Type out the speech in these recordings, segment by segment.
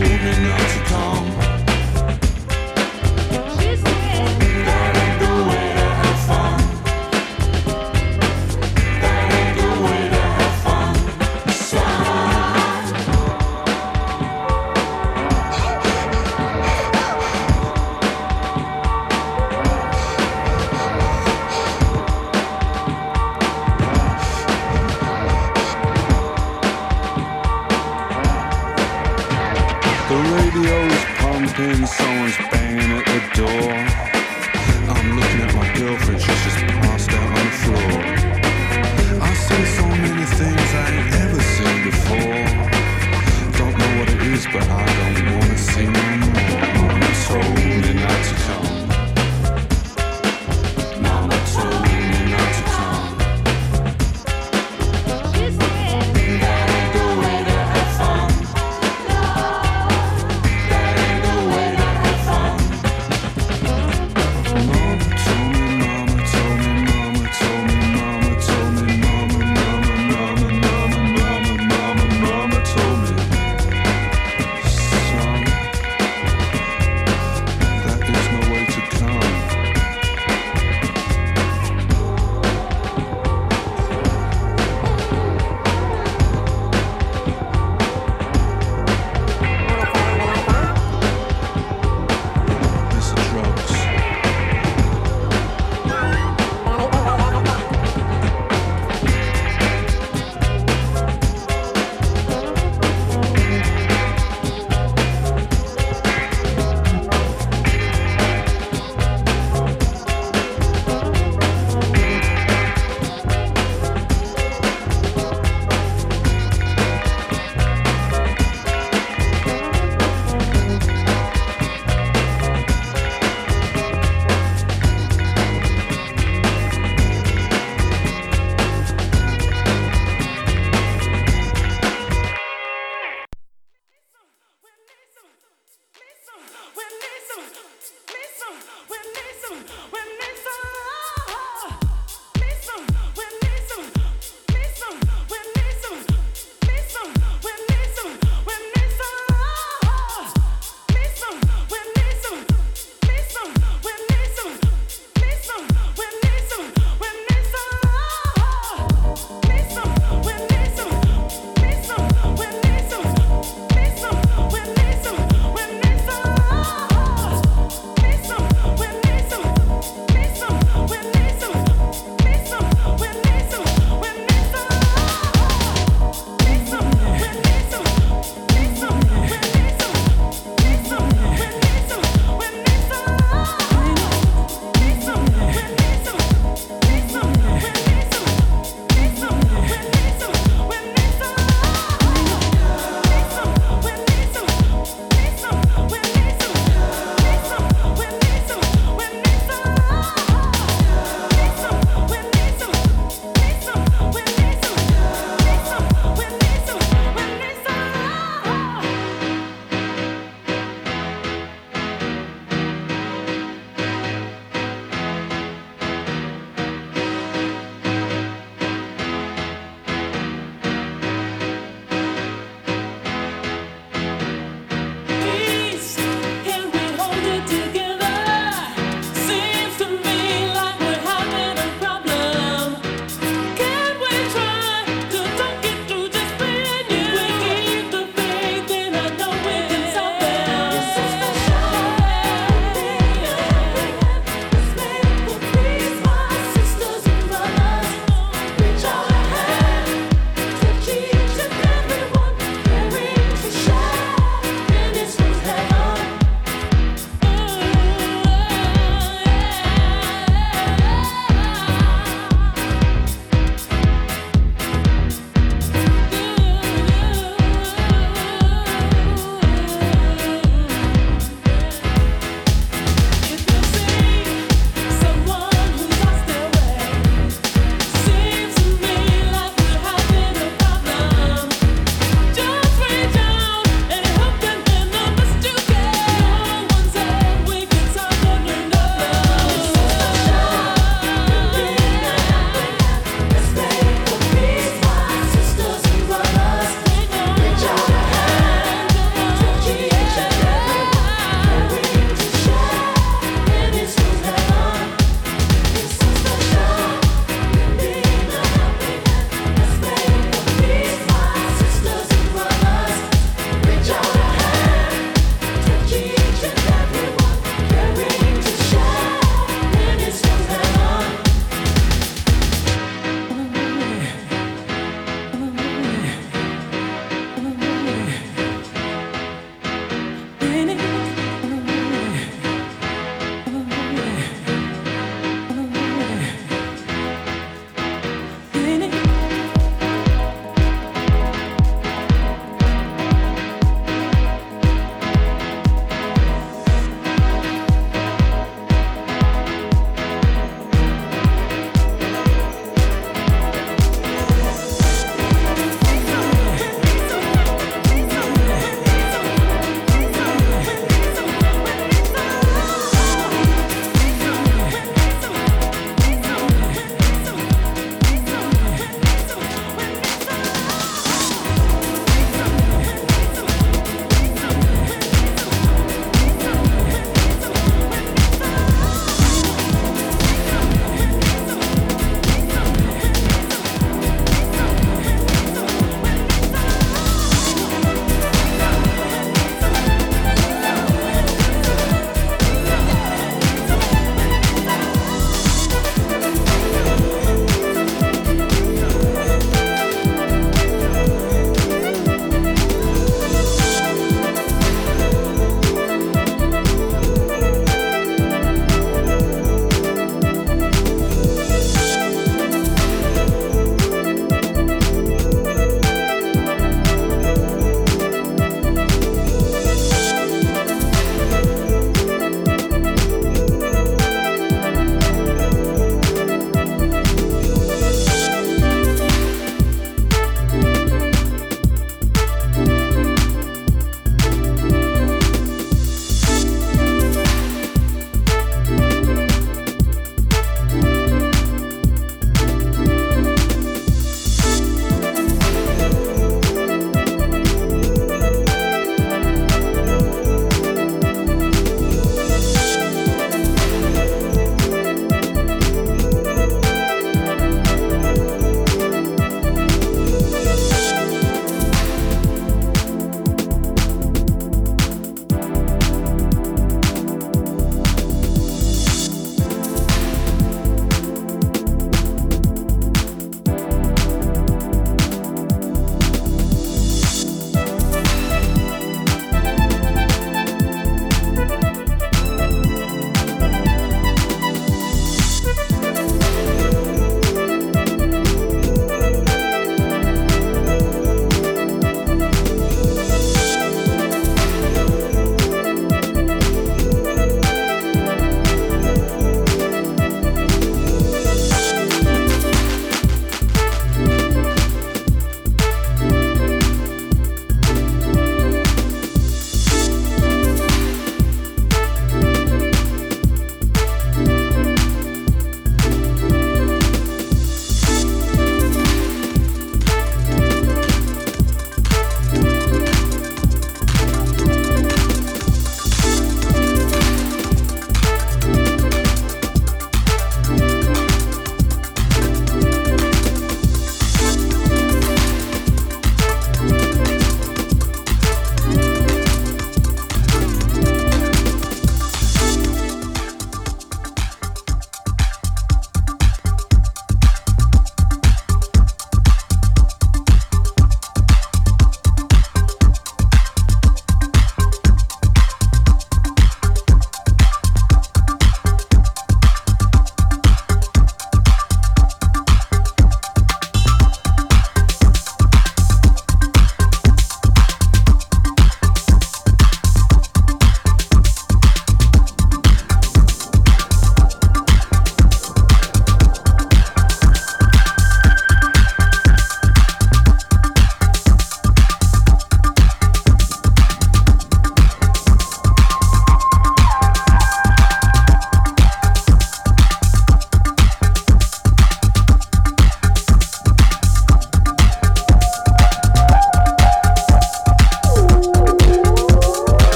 Mama told to mama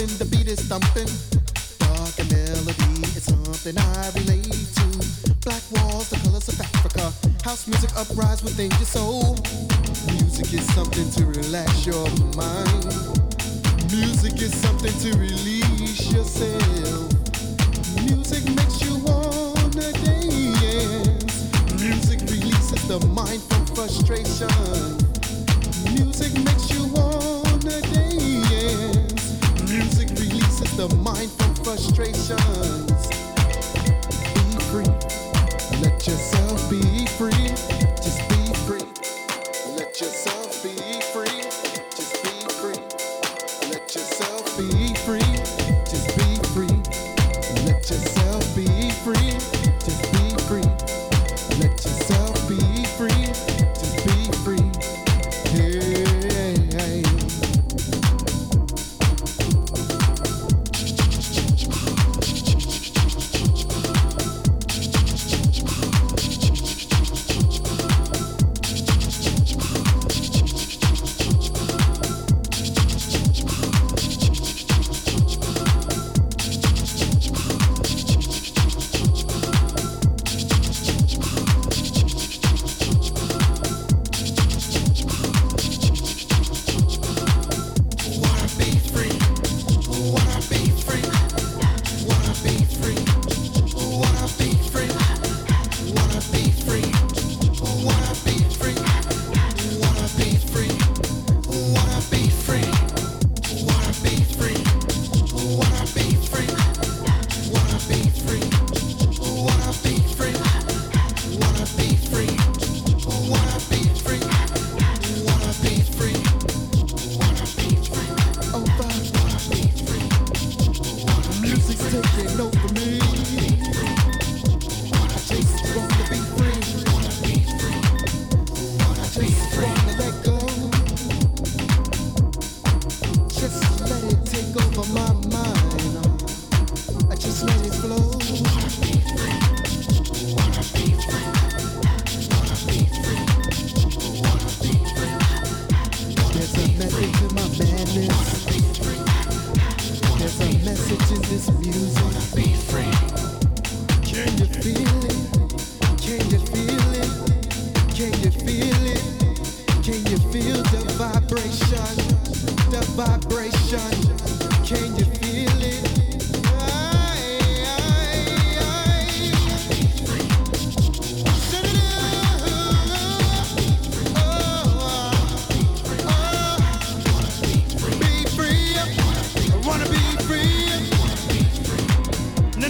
jumping, the beat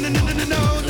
No, no, no, no, no,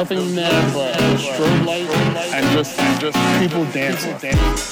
nothing there but strobe light and just and just people dancing. dancing.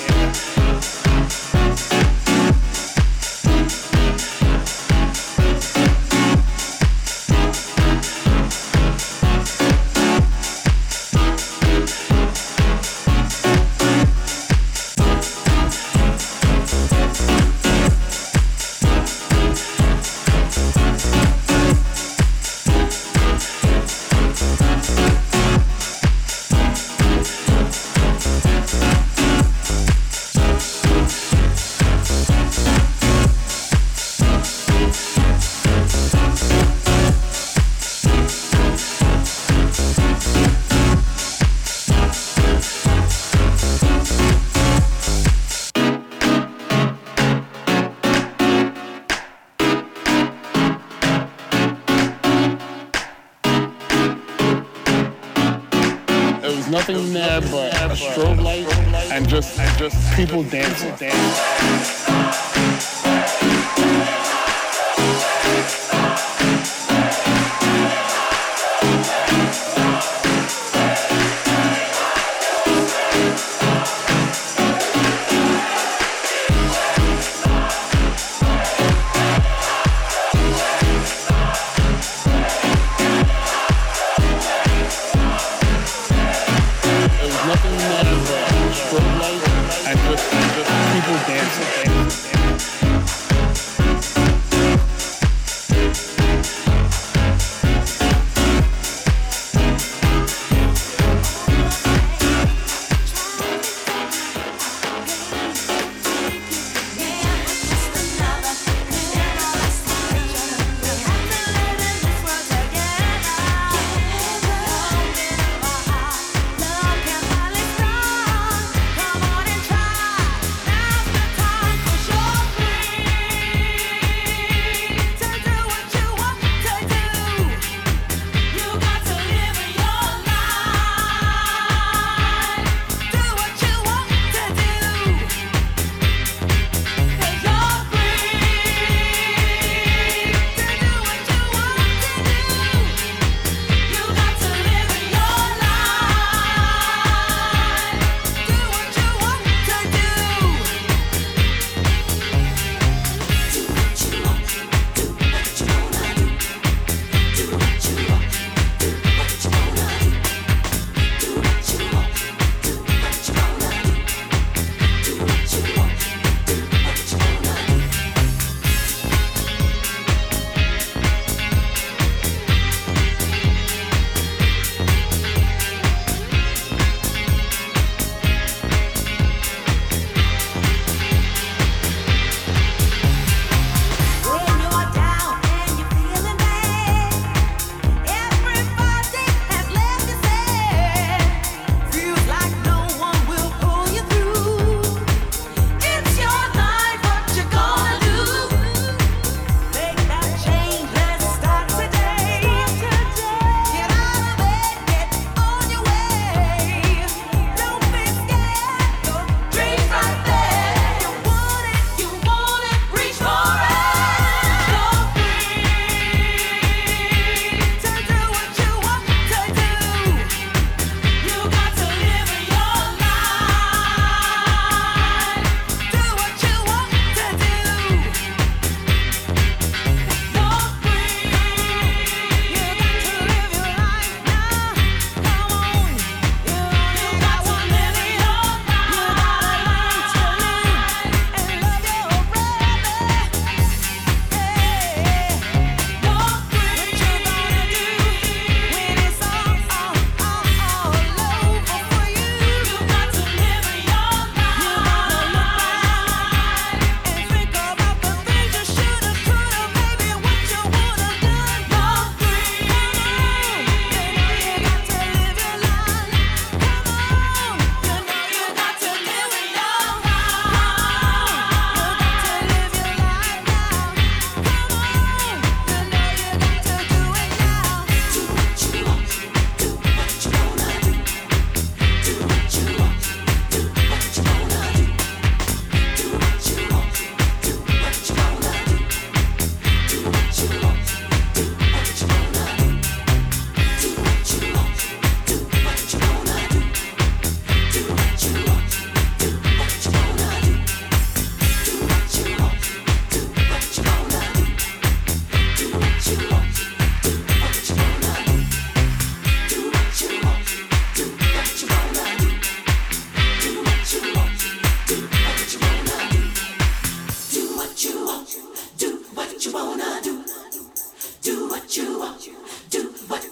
Nothing there but a strobe light and just and just people dancing. dancing. Nothing there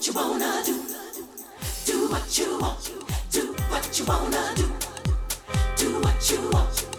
you wanna do. Do what you want. Do what you wanna do. Do what you want.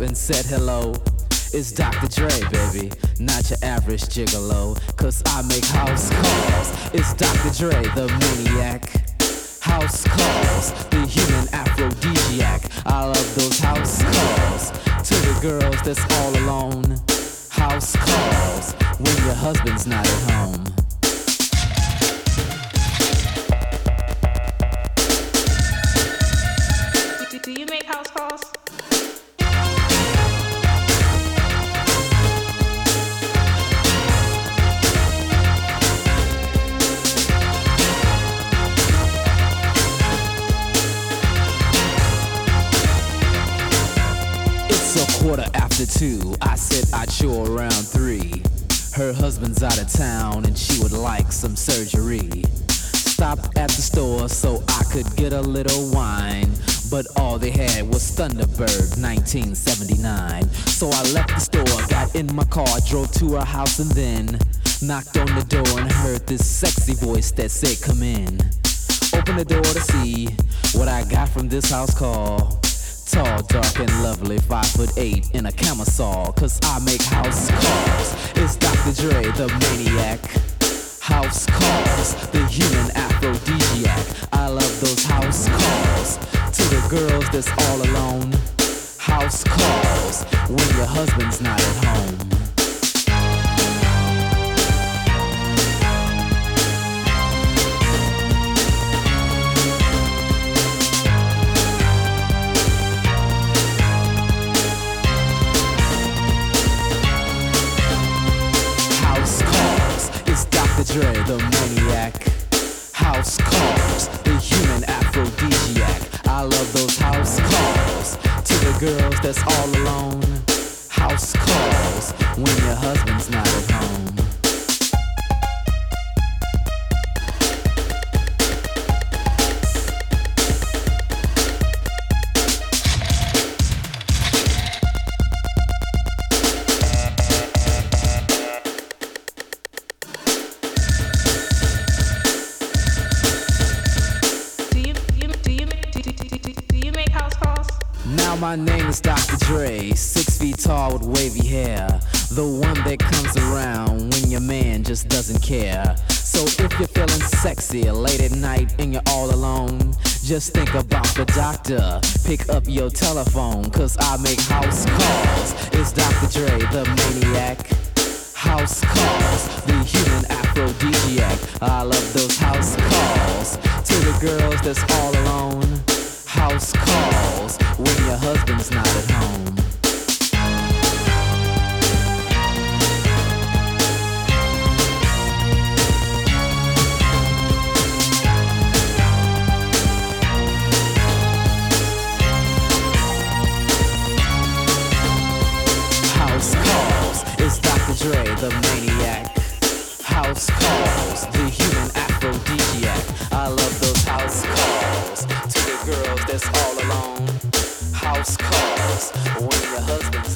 And said hello. It's Dr. Dre, baby, not your average gigolo. Cause I make house calls. It's Dr. Dre, the maniac. House calls, the human aphrodisiac. I love those house calls. To the girls that's all alone. House calls, when your husband's not at home. Two. I said I'd show around three. Her husband's out of town and she would like some surgery. Stopped at the store so I could get a little wine. But all they had was Thunderbird 1979. So I left the store, got in my car, drove to her house, and then knocked on the door and heard this sexy voice that said, Come in. Open the door to see what I got from this house call. Tall, dark, and lovely, five foot eight in a camisole. Cause I make house calls. It's Dr. Dre, the maniac. House calls, the human aphrodisiac. I love those house calls. To the girls that's all alone. House calls when your husband's not at home. Dre, the maniac. House calls, the human aphrodisiac. I love those house calls. To the girls that's all alone. House calls when your husband's not at home. My name is Dr. Dre, six feet tall with wavy hair. The one that comes around when your man just doesn't care. So if you're feeling sexy late at night and you're all alone, just think about the doctor. Pick up your telephone, cause I make house calls. It's Dr. Dre, the maniac. House calls, the human aphrodisiac. I love those house calls. To the girls that's all alone house calls when your husband's not at home. House calls, it's Dr. Dre, the maniac. House calls, the human aphrodisiac. I love those house calls all alone. House calls when your husband's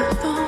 love.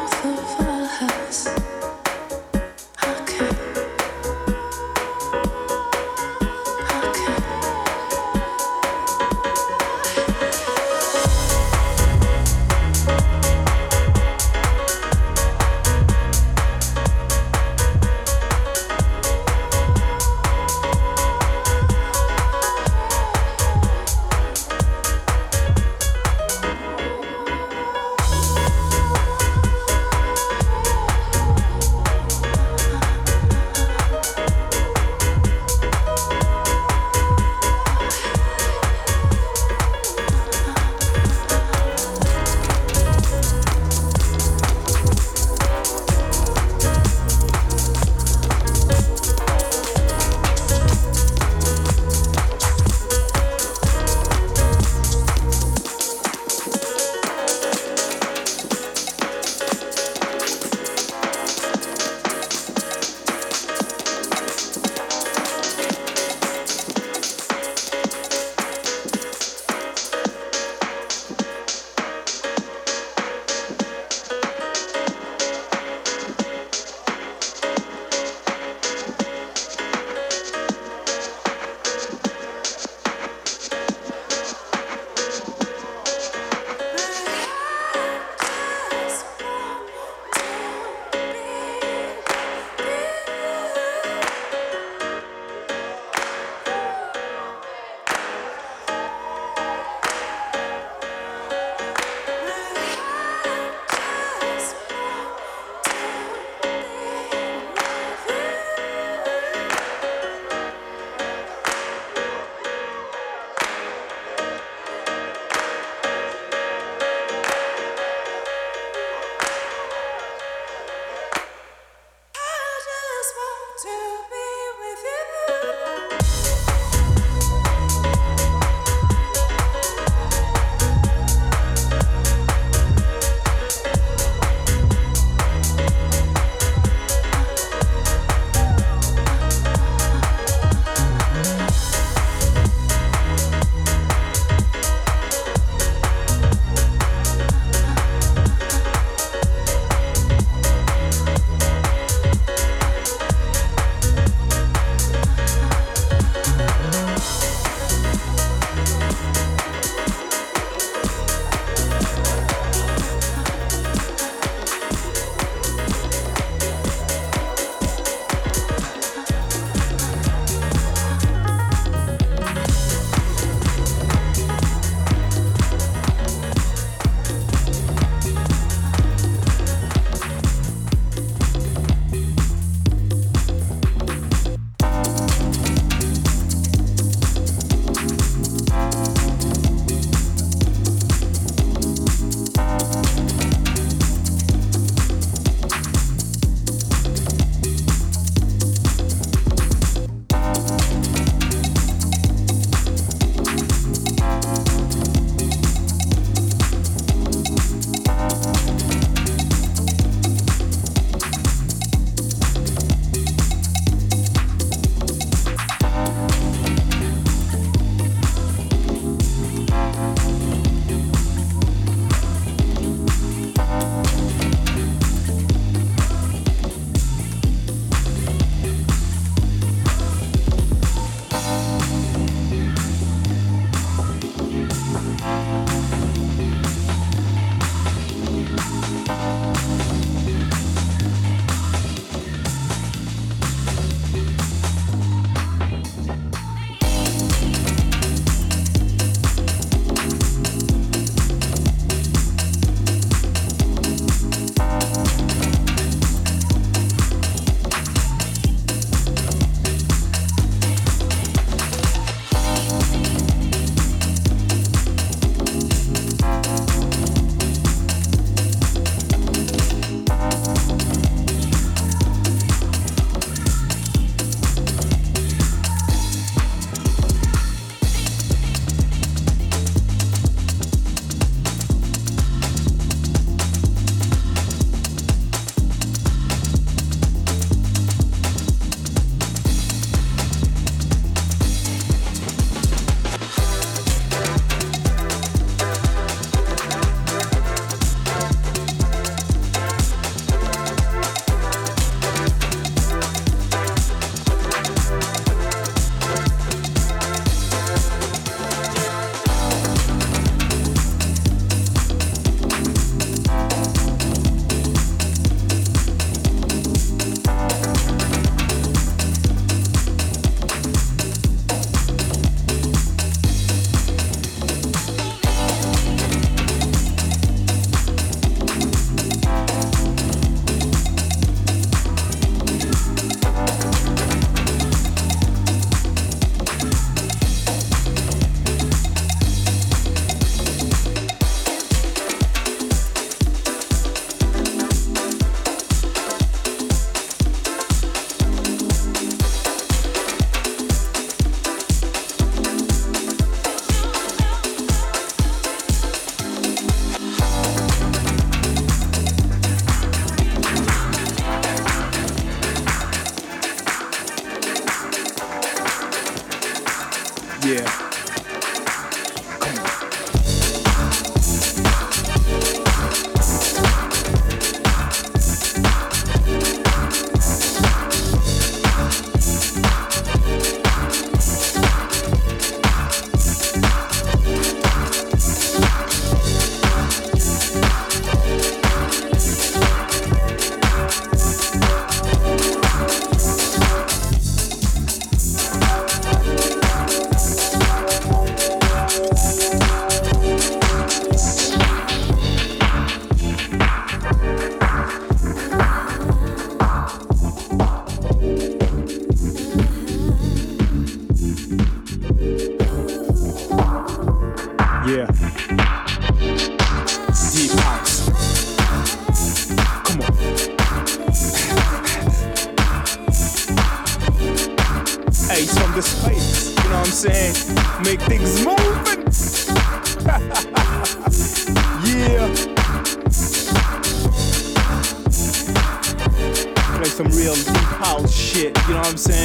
I'm saying?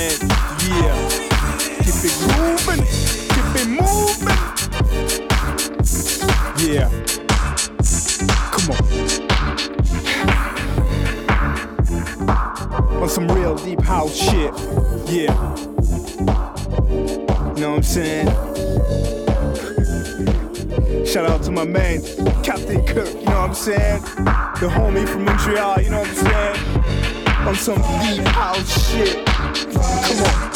Deep house shit. Come on.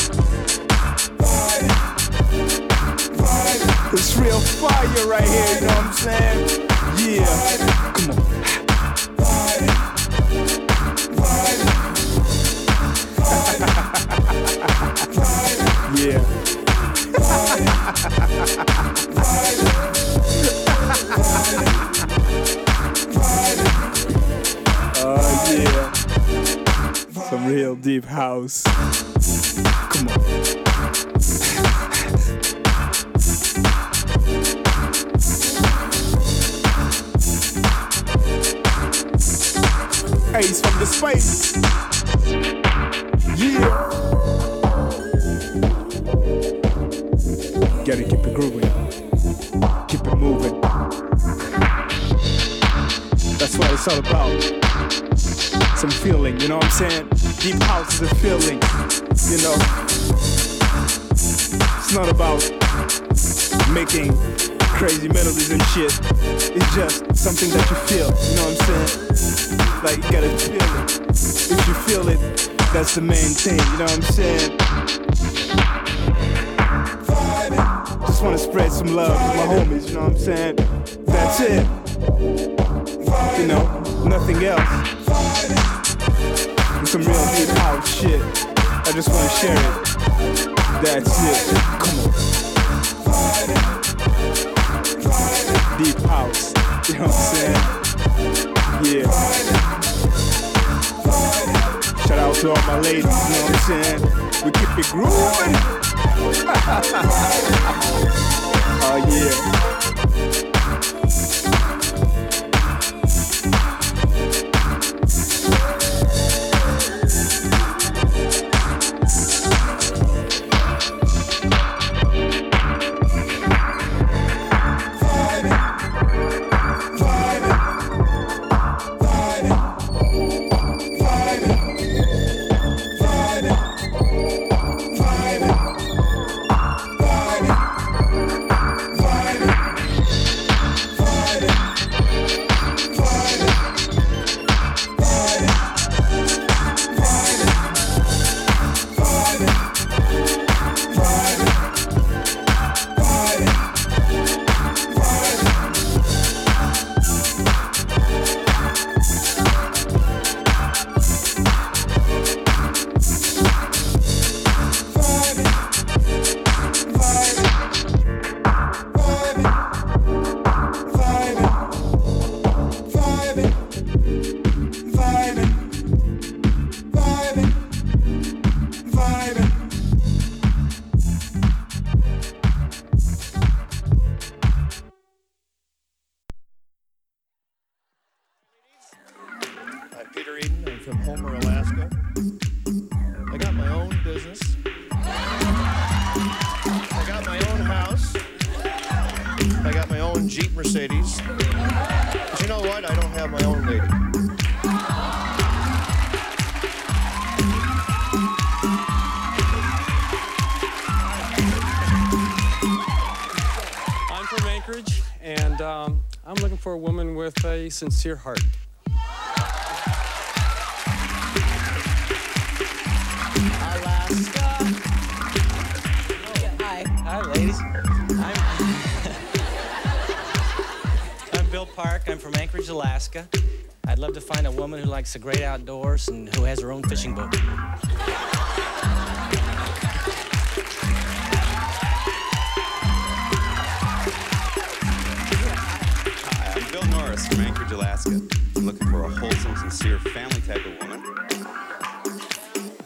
It's real fire right here, you know what I'm saying? Yeah. Come on. Yeah. real deep house. Come on. Ace from the space. Yeah. Gotta keep it grooving. Keep it moving. That's what it's all about. Some feeling, you know what I'm saying? Deep house is a feeling, you know. It's not about making crazy melodies and shit. It's just something that you feel, you know what I'm saying? Like you gotta feel it. If you feel it, that's the main thing, you know what I'm saying? Just wanna spread some love to my homies, you know what I'm saying? That's it. You know, nothing else. Some real deep house shit. I just wanna share it. That's it. Come on. Deep house. You know what I'm saying? Yeah. Shout out to all my ladies, you know what I'm saying? We keep it grooving. oh yeah. Sincere heart. Hi. Hi, ladies. I'm, I'm Bill Park. I'm from Anchorage, Alaska. I'd love to find a woman who likes the great outdoors and who has her own fishing boat. I'm Bill Norris from Anchorage, Alaska. I'm looking for a wholesome, sincere, family type of woman.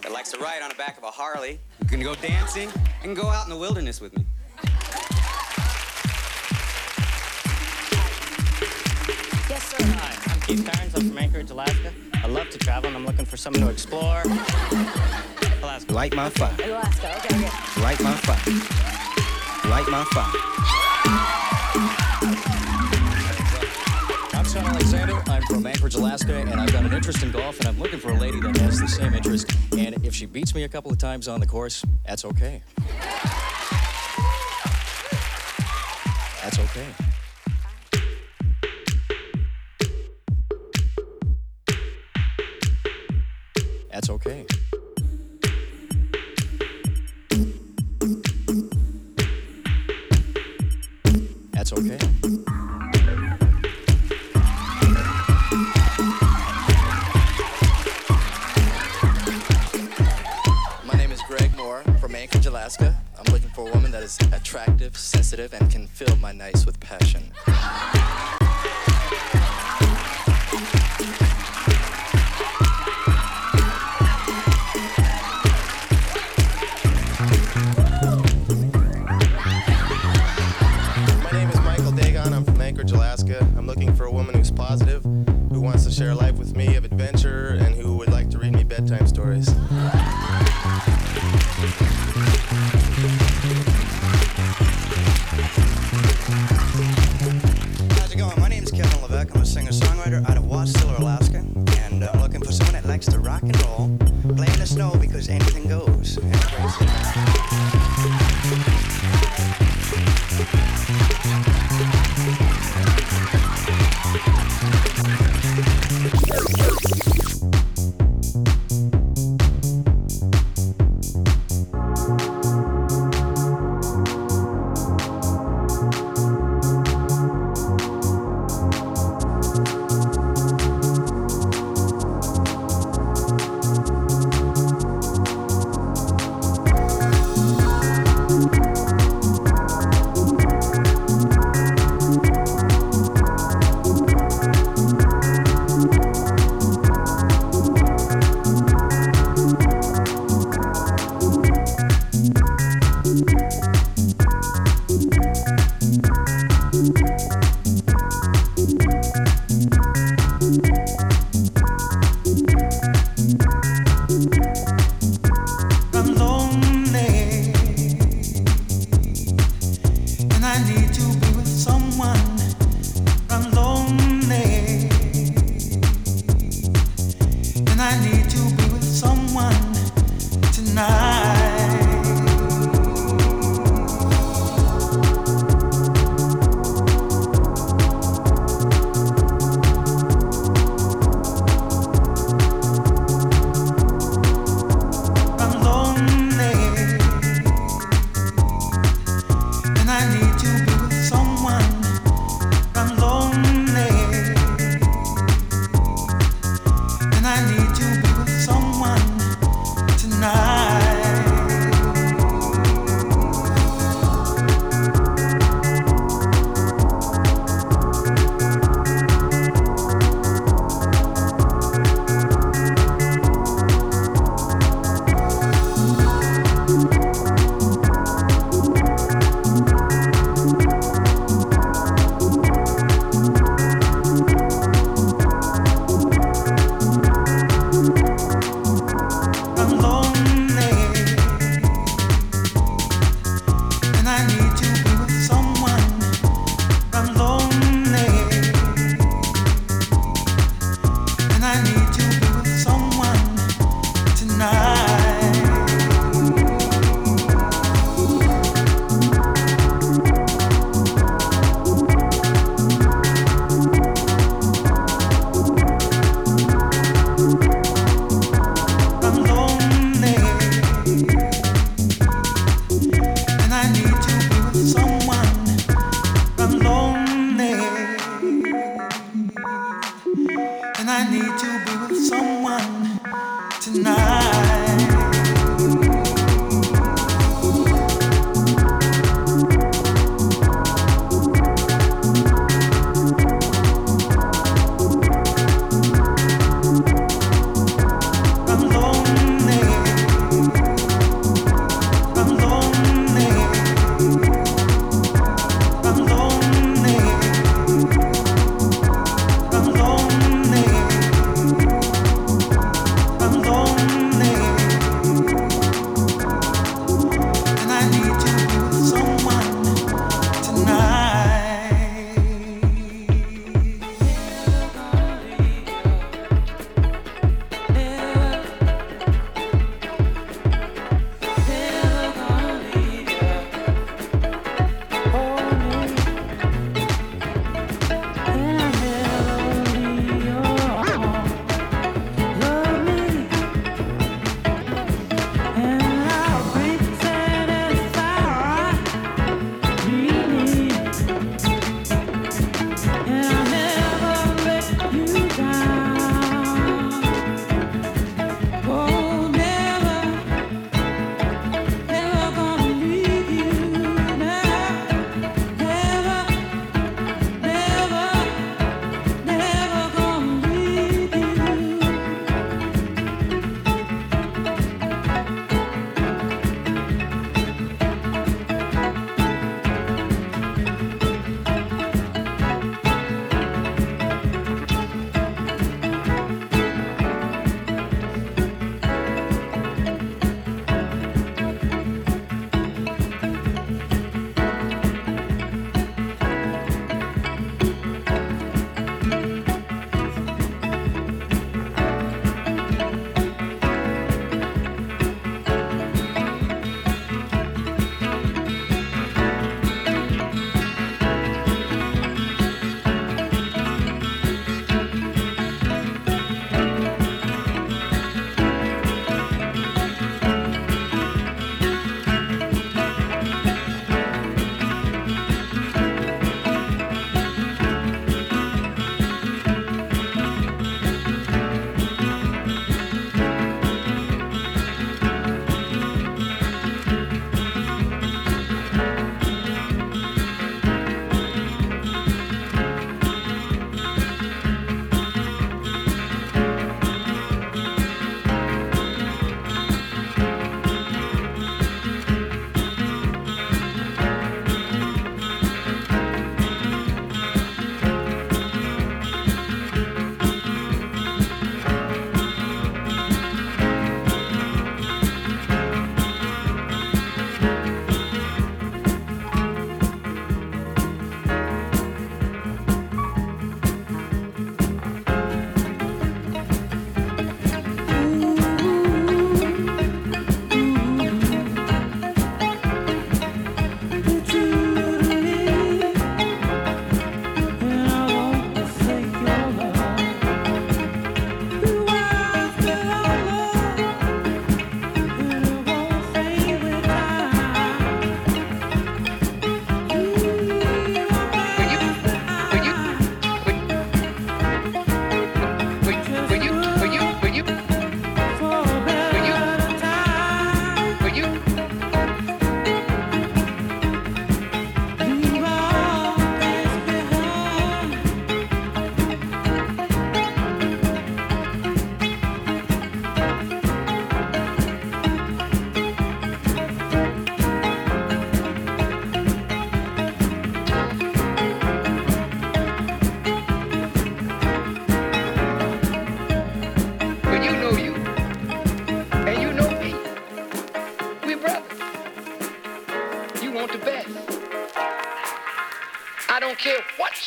That likes likes to ride on the back of a Harley, who can go dancing and go out in the wilderness with me. Yes, sir. Hi, I'm Keith Carnes. I'm from Anchorage, Alaska. I love to travel, and I'm looking for someone to explore. Alaska. Light my fire. Alaska. Okay, okay. Light my fire. Light my fire. Sean Alexander. I'm from Anchorage, Alaska, and I've got an interest in golf, and I'm looking for a lady that has the same interest. And if she beats me a couple of times on the course, that's okay. That's okay. That's okay. Attractive, sensitive, and can fill my nights with passion.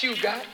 You got,